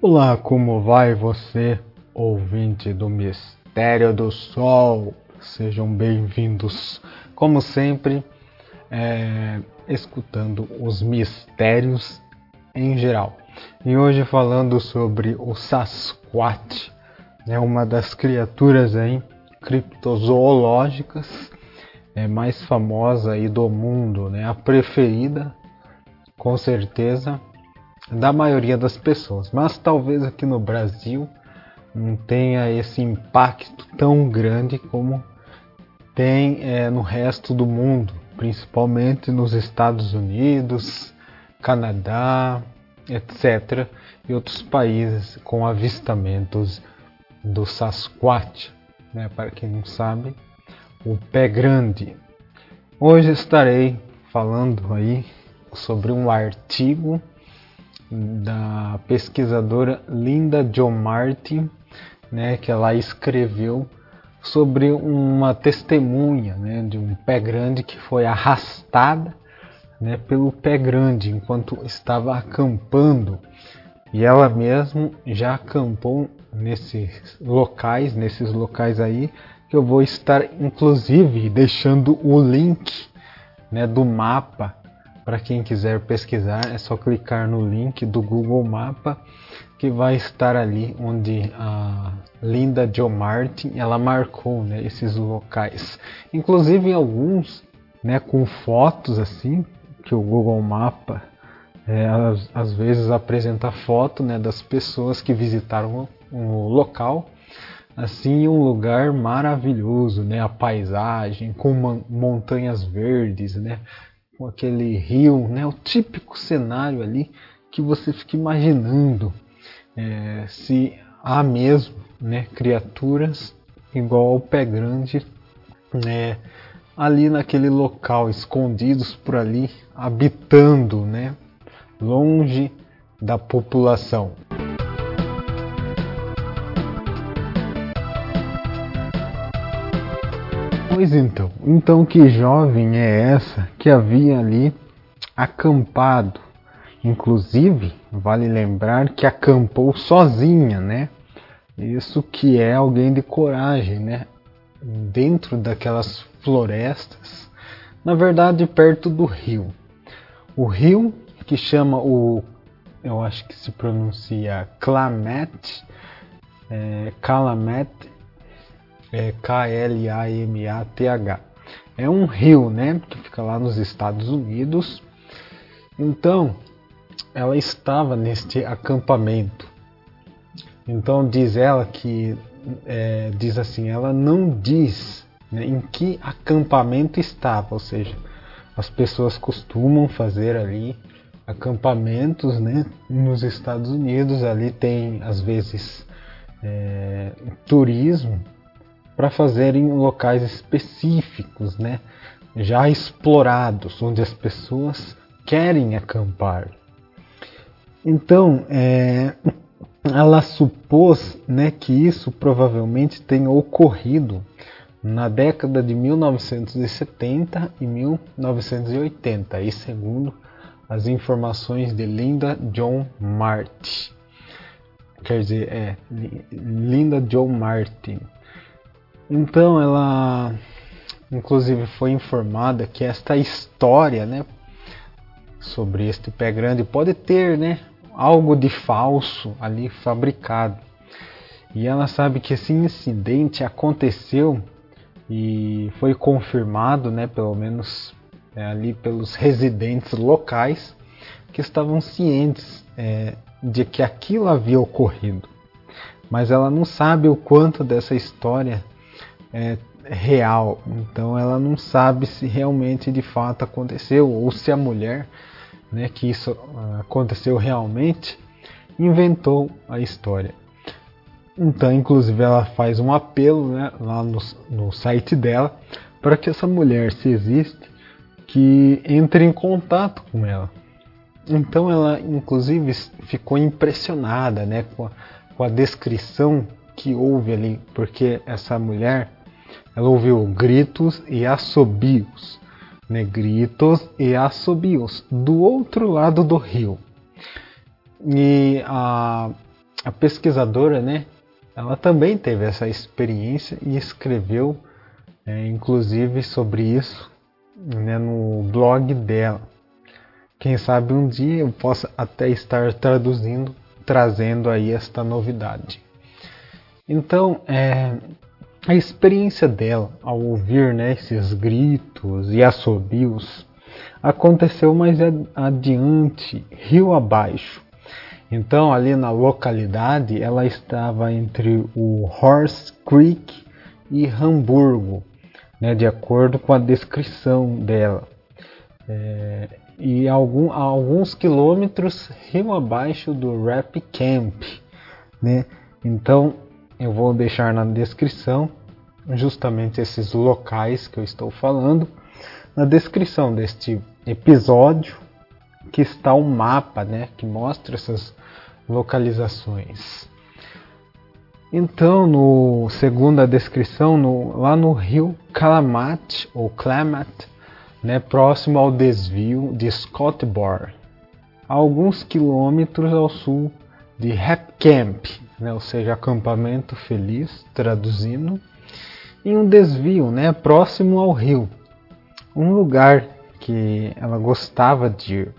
Olá, como vai você, ouvinte do Mistério do Sol? Sejam bem-vindos, como sempre, é, escutando os mistérios em geral. E hoje falando sobre o Sasquatch, né, uma das criaturas aí criptozoológicas é, mais famosa aí do mundo, né, a preferida, com certeza, da maioria das pessoas, mas talvez aqui no Brasil não tenha esse impacto tão grande como tem é, no resto do mundo, principalmente nos Estados Unidos, Canadá, etc., e outros países com avistamentos do Sasquatch, né? para quem não sabe, o pé grande. Hoje estarei falando aí sobre um artigo da pesquisadora Linda John Martin, né, que ela escreveu sobre uma testemunha né, de um pé grande que foi arrastada né, pelo pé grande enquanto estava acampando. E ela mesma já acampou nesses locais, nesses locais aí que eu vou estar inclusive deixando o link né, do mapa para quem quiser pesquisar, é só clicar no link do Google Mapa que vai estar ali onde a Linda Jo Martin ela marcou né, esses locais. Inclusive alguns né, com fotos assim, que o Google Mapa é, às, às, vezes apresenta foto né, das pessoas que visitaram o, o local assim um lugar maravilhoso, né? A paisagem com montanhas verdes, né? Com aquele rio, né? O típico cenário ali que você fica imaginando é, se há mesmo, né? Criaturas igual ao pé grande, né? Ali naquele local, escondidos por ali, habitando, né? Longe da população. Pois então, então que jovem é essa que havia ali acampado? Inclusive, vale lembrar que acampou sozinha, né? Isso que é alguém de coragem, né? Dentro daquelas florestas, na verdade perto do rio. O rio que chama o, eu acho que se pronuncia Clamet, é, Calamet é K-L-A-M-A-T-H. É um rio, né, que fica lá nos Estados Unidos. Então, ela estava neste acampamento. Então diz ela que é, diz assim, ela não diz né, em que acampamento estava, ou seja, as pessoas costumam fazer ali acampamentos, né, nos Estados Unidos. Ali tem às vezes é, turismo para fazer em locais específicos, né? já explorados, onde as pessoas querem acampar. Então, é, ela supôs né, que isso provavelmente tenha ocorrido na década de 1970 e 1980, e segundo as informações de Linda John Martin. Quer dizer, é Linda John Martin. Então ela, inclusive, foi informada que esta história, né, sobre este pé grande pode ter, né, algo de falso ali fabricado. E ela sabe que esse incidente aconteceu e foi confirmado, né, pelo menos é, ali pelos residentes locais que estavam cientes é, de que aquilo havia ocorrido. Mas ela não sabe o quanto dessa história é, real. Então ela não sabe se realmente de fato aconteceu ou se a mulher, né, que isso ah, aconteceu realmente, inventou a história. Então, inclusive, ela faz um apelo né, lá no, no site dela para que essa mulher, se existe, que entre em contato com ela. Então, ela, inclusive, ficou impressionada né, com, a, com a descrição que houve ali, porque essa mulher ela ouviu gritos e assobios, né? gritos e assobios do outro lado do rio. E a, a pesquisadora, né, ela também teve essa experiência e escreveu, é, inclusive, sobre isso né, no blog dela. Quem sabe um dia eu possa até estar traduzindo, trazendo aí esta novidade. Então, é, a experiência dela ao ouvir né, esses gritos e assobios aconteceu mais adiante, rio abaixo. Então, ali na localidade, ela estava entre o Horse Creek e Hamburgo, né, de acordo com a descrição dela. É, e algum, alguns quilômetros rio abaixo do Rap Camp. Né? Então, eu vou deixar na descrição justamente esses locais que eu estou falando. Na descrição deste episódio que está um mapa, né, que mostra essas localizações. Então, no segundo a descrição, no, lá no rio Klamath ou Klamath, né, próximo ao desvio de Scottbar, a alguns quilômetros ao sul de Hep Camp, né, ou seja, acampamento feliz, traduzindo, em um desvio, né, próximo ao rio, um lugar que ela gostava de ir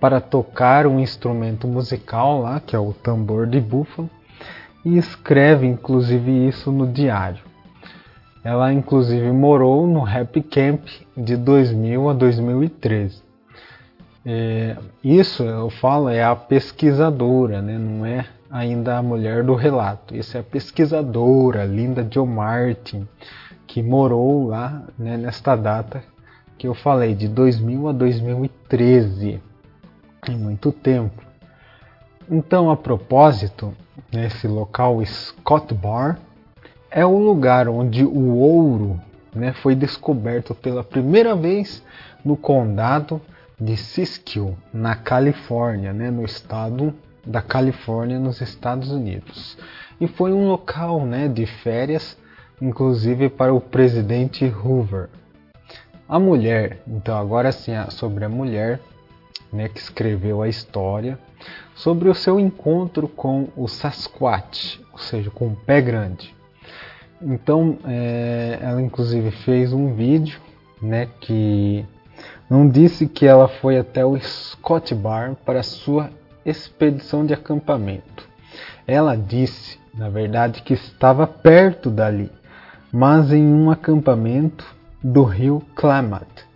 para tocar um instrumento musical lá, que é o tambor de búfalo, e escreve inclusive isso no diário. Ela inclusive morou no Happy Camp de 2000 a 2013. É, isso eu falo é a pesquisadora, né? não é ainda a mulher do relato. Isso é a pesquisadora Linda Jo Martin, que morou lá né, nesta data que eu falei, de 2000 a 2013. Em muito tempo. Então, a propósito, nesse local Scott Bar é o lugar onde o ouro né, foi descoberto pela primeira vez no condado de Siskiyou, na Califórnia, né, no estado da Califórnia, nos Estados Unidos. E foi um local né, de férias, inclusive para o presidente Hoover. A mulher, então agora sim sobre a mulher né, que escreveu a história, sobre o seu encontro com o Sasquatch, ou seja, com o pé grande. Então, é, ela inclusive fez um vídeo, né, que não disse que ela foi até o Scott Bar para sua expedição de acampamento. Ela disse, na verdade, que estava perto dali, mas em um acampamento do rio Klamath.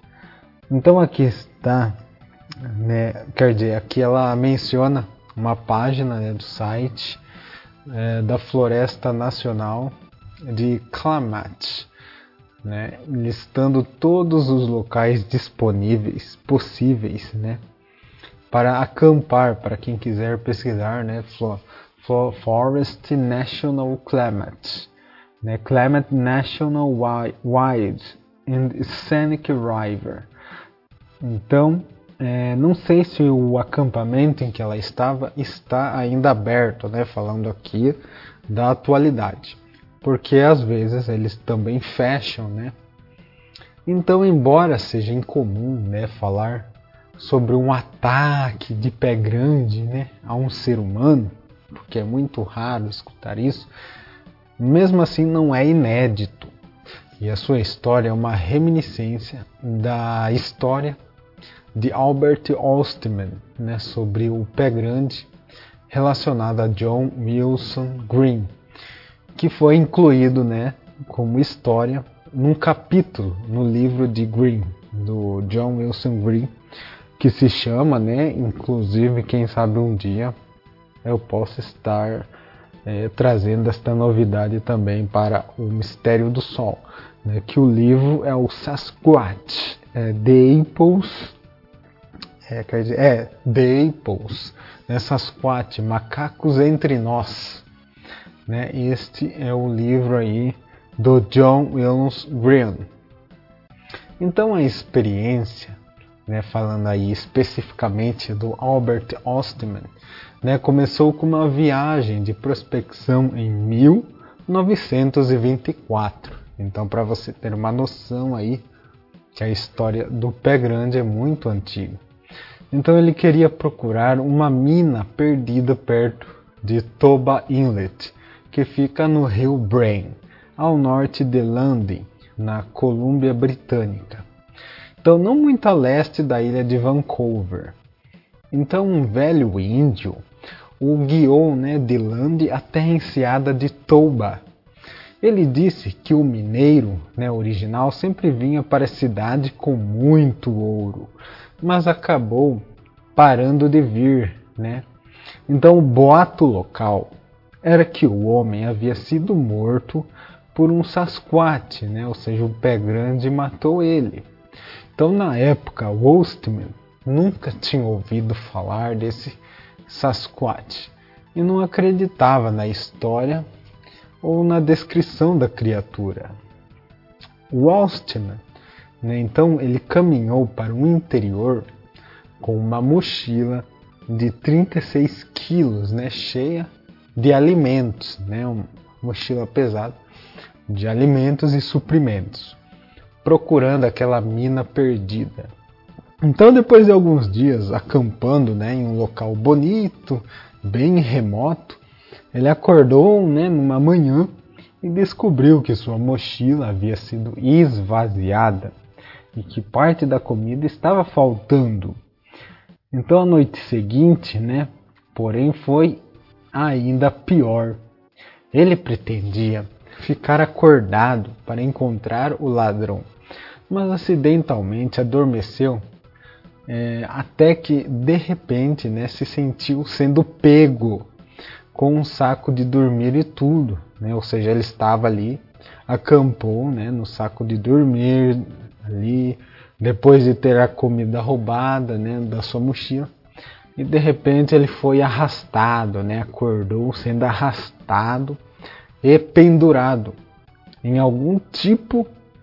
Então aqui está, né, quer dizer, aqui ela menciona uma página né, do site é, da Floresta Nacional de Klamath, né, listando todos os locais disponíveis, possíveis, né, para acampar, para quem quiser pesquisar, né, Forest National Klamath, né, Klamath National Wild and Scenic River. Então, é, não sei se o acampamento em que ela estava está ainda aberto, né, falando aqui da atualidade porque às vezes eles também fecham, né? Então, embora seja incomum, né, falar sobre um ataque de pé grande, né, a um ser humano, porque é muito raro escutar isso, mesmo assim não é inédito. E a sua história é uma reminiscência da história de Albert Ostman, né, sobre o pé grande relacionada a John Wilson Green que foi incluído, né, como história num capítulo no livro de Green, do John Wilson Green, que se chama, né, inclusive quem sabe um dia eu posso estar é, trazendo esta novidade também para o Mistério do Sol, né, que o livro é o Sasquatch, é, The Apples, é, quer dizer, é The Apples, né, Sasquatch, Macacos Entre Nós, né? Este é o livro aí do John Williams Green. Então a experiência, né, falando aí especificamente do Albert Ostman, né, começou com uma viagem de prospecção em 1924. Então para você ter uma noção aí que a história do pé grande é muito antiga. Então ele queria procurar uma mina perdida perto de Toba Inlet, que fica no rio Brain, ao norte de London, na Colômbia Britânica. Então, não muito a leste da ilha de Vancouver. Então, um velho índio o guiou né, de Lande até a enseada de Toba. Ele disse que o mineiro né, original sempre vinha para a cidade com muito ouro, mas acabou parando de vir. Né? Então, o boato local era que o homem havia sido morto por um Sasquatch, né? ou seja, o pé grande matou ele. Então, na época, Wolstman nunca tinha ouvido falar desse Sasquatch e não acreditava na história ou na descrição da criatura. Wolstman, né, então, ele caminhou para o interior com uma mochila de 36 quilos, né, cheia de alimentos, né, uma mochila pesada de alimentos e suprimentos, procurando aquela mina perdida. Então, depois de alguns dias acampando né, em um local bonito, bem remoto, ele acordou né, numa manhã e descobriu que sua mochila havia sido esvaziada e que parte da comida estava faltando. Então, a noite seguinte, né, porém, foi ainda pior. Ele pretendia ficar acordado para encontrar o ladrão, mas acidentalmente adormeceu é, até que de repente né, se sentiu sendo pego com um saco de dormir e tudo, né? ou seja, ele estava ali, acampou né, no saco de dormir ali, depois de ter a comida roubada né, da sua mochila, e de repente ele foi arrastado, né, acordou sendo arrastado e pendurado em algum tipo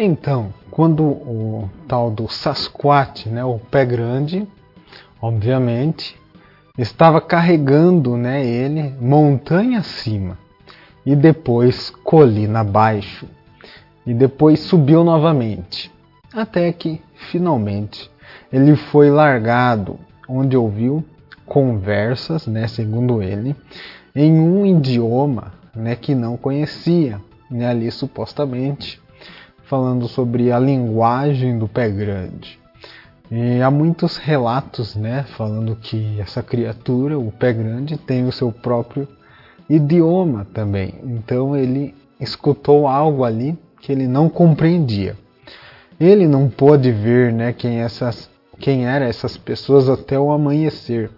Então, quando o tal do Sasquatch, né, o pé grande, obviamente, estava carregando né, ele montanha acima e depois colina abaixo e depois subiu novamente, até que finalmente ele foi largado, onde ouviu conversas, né, segundo ele, em um idioma né, que não conhecia, né, ali supostamente falando sobre a linguagem do pé grande. E há muitos relatos, né, falando que essa criatura, o pé grande, tem o seu próprio idioma também. Então ele escutou algo ali que ele não compreendia. Ele não pôde ver, né, quem essas quem eram essas pessoas até o amanhecer.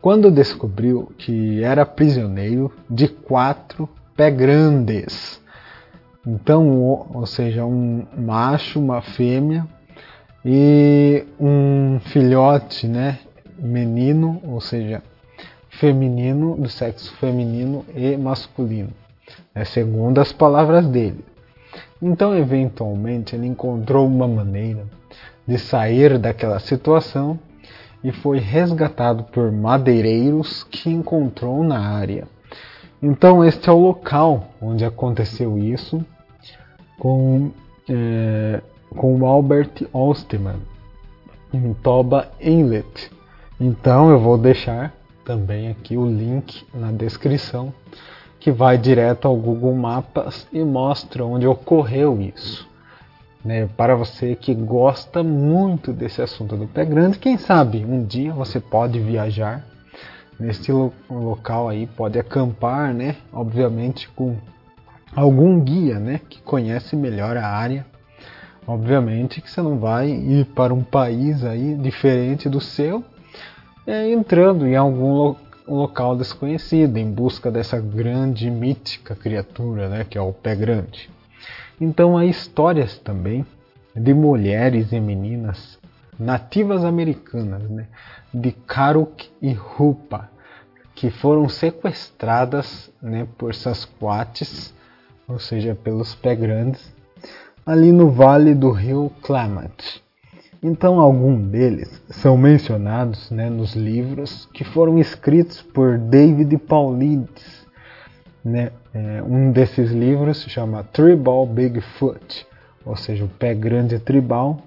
Quando descobriu que era prisioneiro de quatro pé grandes então, ou seja, um macho, uma fêmea e um filhote, né, menino, ou seja, feminino, do sexo feminino e masculino, né, segundo as palavras dele. Então, eventualmente, ele encontrou uma maneira de sair daquela situação e foi resgatado por madeireiros que encontrou na área. Então, este é o local onde aconteceu isso com, é, com Albert Ostman em Toba Inlet. Então, eu vou deixar também aqui o link na descrição que vai direto ao Google Maps e mostra onde ocorreu isso. Né, para você que gosta muito desse assunto do pé grande, quem sabe um dia você pode viajar nesse lo local aí, pode acampar, né? Obviamente com algum guia, né? Que conhece melhor a área. Obviamente que você não vai ir para um país aí diferente do seu, é, entrando em algum lo local desconhecido em busca dessa grande mítica criatura, né? Que é o pé grande. Então há histórias também de mulheres e meninas nativas americanas, né, de Karuk e Rupa, que foram sequestradas né, por Sasquatches, ou seja, pelos pé grandes, ali no vale do rio Klamath. Então, alguns deles são mencionados né, nos livros que foram escritos por David Paulides. Né? É, um desses livros se chama Tribal Bigfoot, ou seja, o pé grande tribal,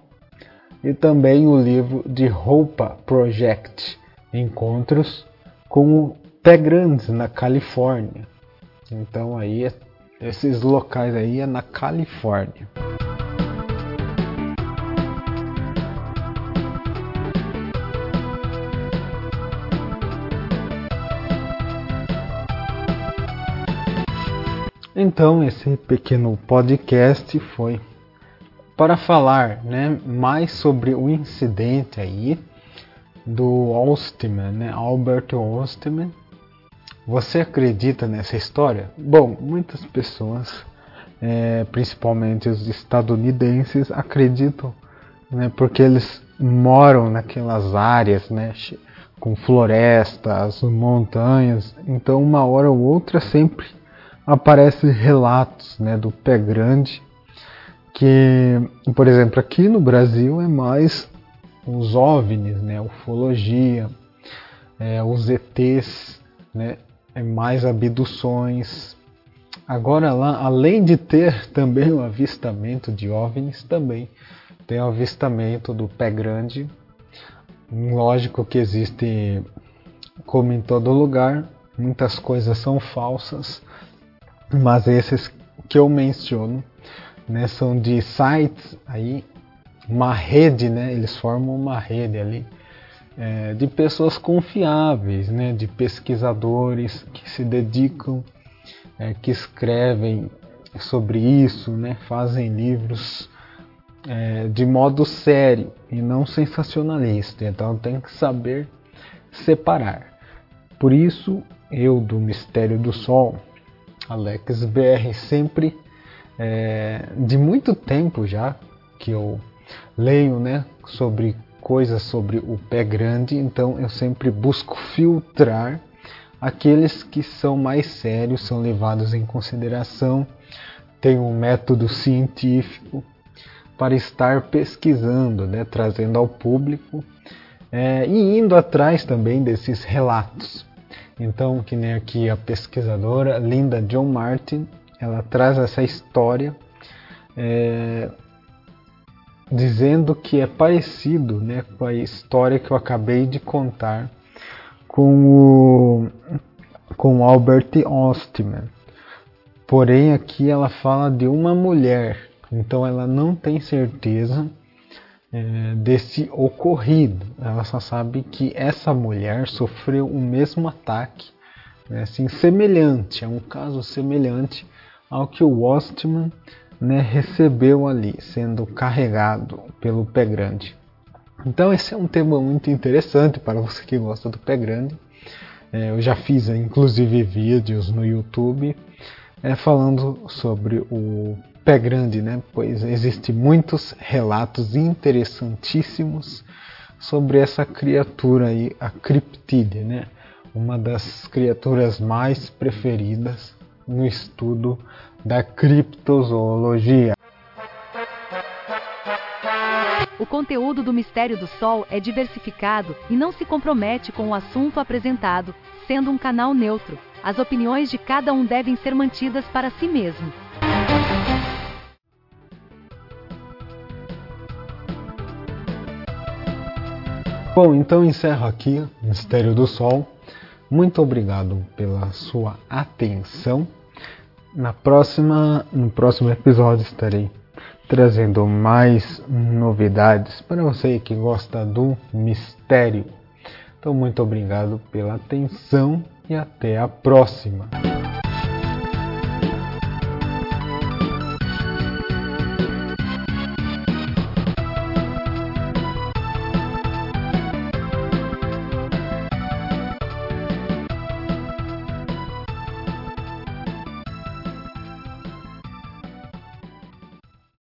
e também o livro de Roupa Project, Encontros com o Pé Grandes na Califórnia. Então aí esses locais aí é na Califórnia. Então, esse pequeno podcast foi para falar né, mais sobre o incidente aí do Ostman, né, Albert Ostman. Você acredita nessa história? Bom, muitas pessoas, é, principalmente os estadunidenses, acreditam, né, porque eles moram naquelas áreas, né, com florestas, montanhas. Então, uma hora ou outra sempre aparecem relatos né, do pé grande, que, por exemplo, aqui no Brasil é mais os OVNIs, né, ufologia, é, os ETs, né, mais abduções. Agora lá, além de ter também o avistamento de OVNIs, também tem o avistamento do pé grande. Lógico que existe, como em todo lugar, muitas coisas são falsas, mas esses que eu menciono né, são de sites aí, uma rede, né, eles formam uma rede ali é, de pessoas confiáveis, né, de pesquisadores que se dedicam, é, que escrevem sobre isso, né, fazem livros é, de modo sério e não sensacionalista. Então tem que saber separar. Por isso, eu do Mistério do Sol Alex BR sempre é, de muito tempo já que eu leio né, sobre coisas sobre o pé grande, então eu sempre busco filtrar aqueles que são mais sérios, são levados em consideração, tem um método científico para estar pesquisando, né, trazendo ao público é, e indo atrás também desses relatos. Então, que nem aqui a pesquisadora Linda John Martin, ela traz essa história é, dizendo que é parecido né, com a história que eu acabei de contar com o com Albert Ostman. Porém, aqui ela fala de uma mulher, então ela não tem certeza é, desse ocorrido. Ela só sabe que essa mulher sofreu o mesmo ataque, né, assim, semelhante, é um caso semelhante ao que o Ostman né, recebeu ali, sendo carregado pelo pé grande. Então esse é um tema muito interessante para você que gosta do pé grande. É, eu já fiz inclusive vídeos no YouTube é, falando sobre o pé grande, né? Pois existem muitos relatos interessantíssimos sobre essa criatura aí, a criptide, né? Uma das criaturas mais preferidas no estudo da criptozoologia. O conteúdo do Mistério do Sol é diversificado e não se compromete com o assunto apresentado, sendo um canal neutro. As opiniões de cada um devem ser mantidas para si mesmo. Bom, então encerro aqui o Mistério do Sol. Muito obrigado pela sua atenção. Na próxima, no próximo episódio estarei trazendo mais novidades para você que gosta do mistério. Então, muito obrigado pela atenção e até a próxima.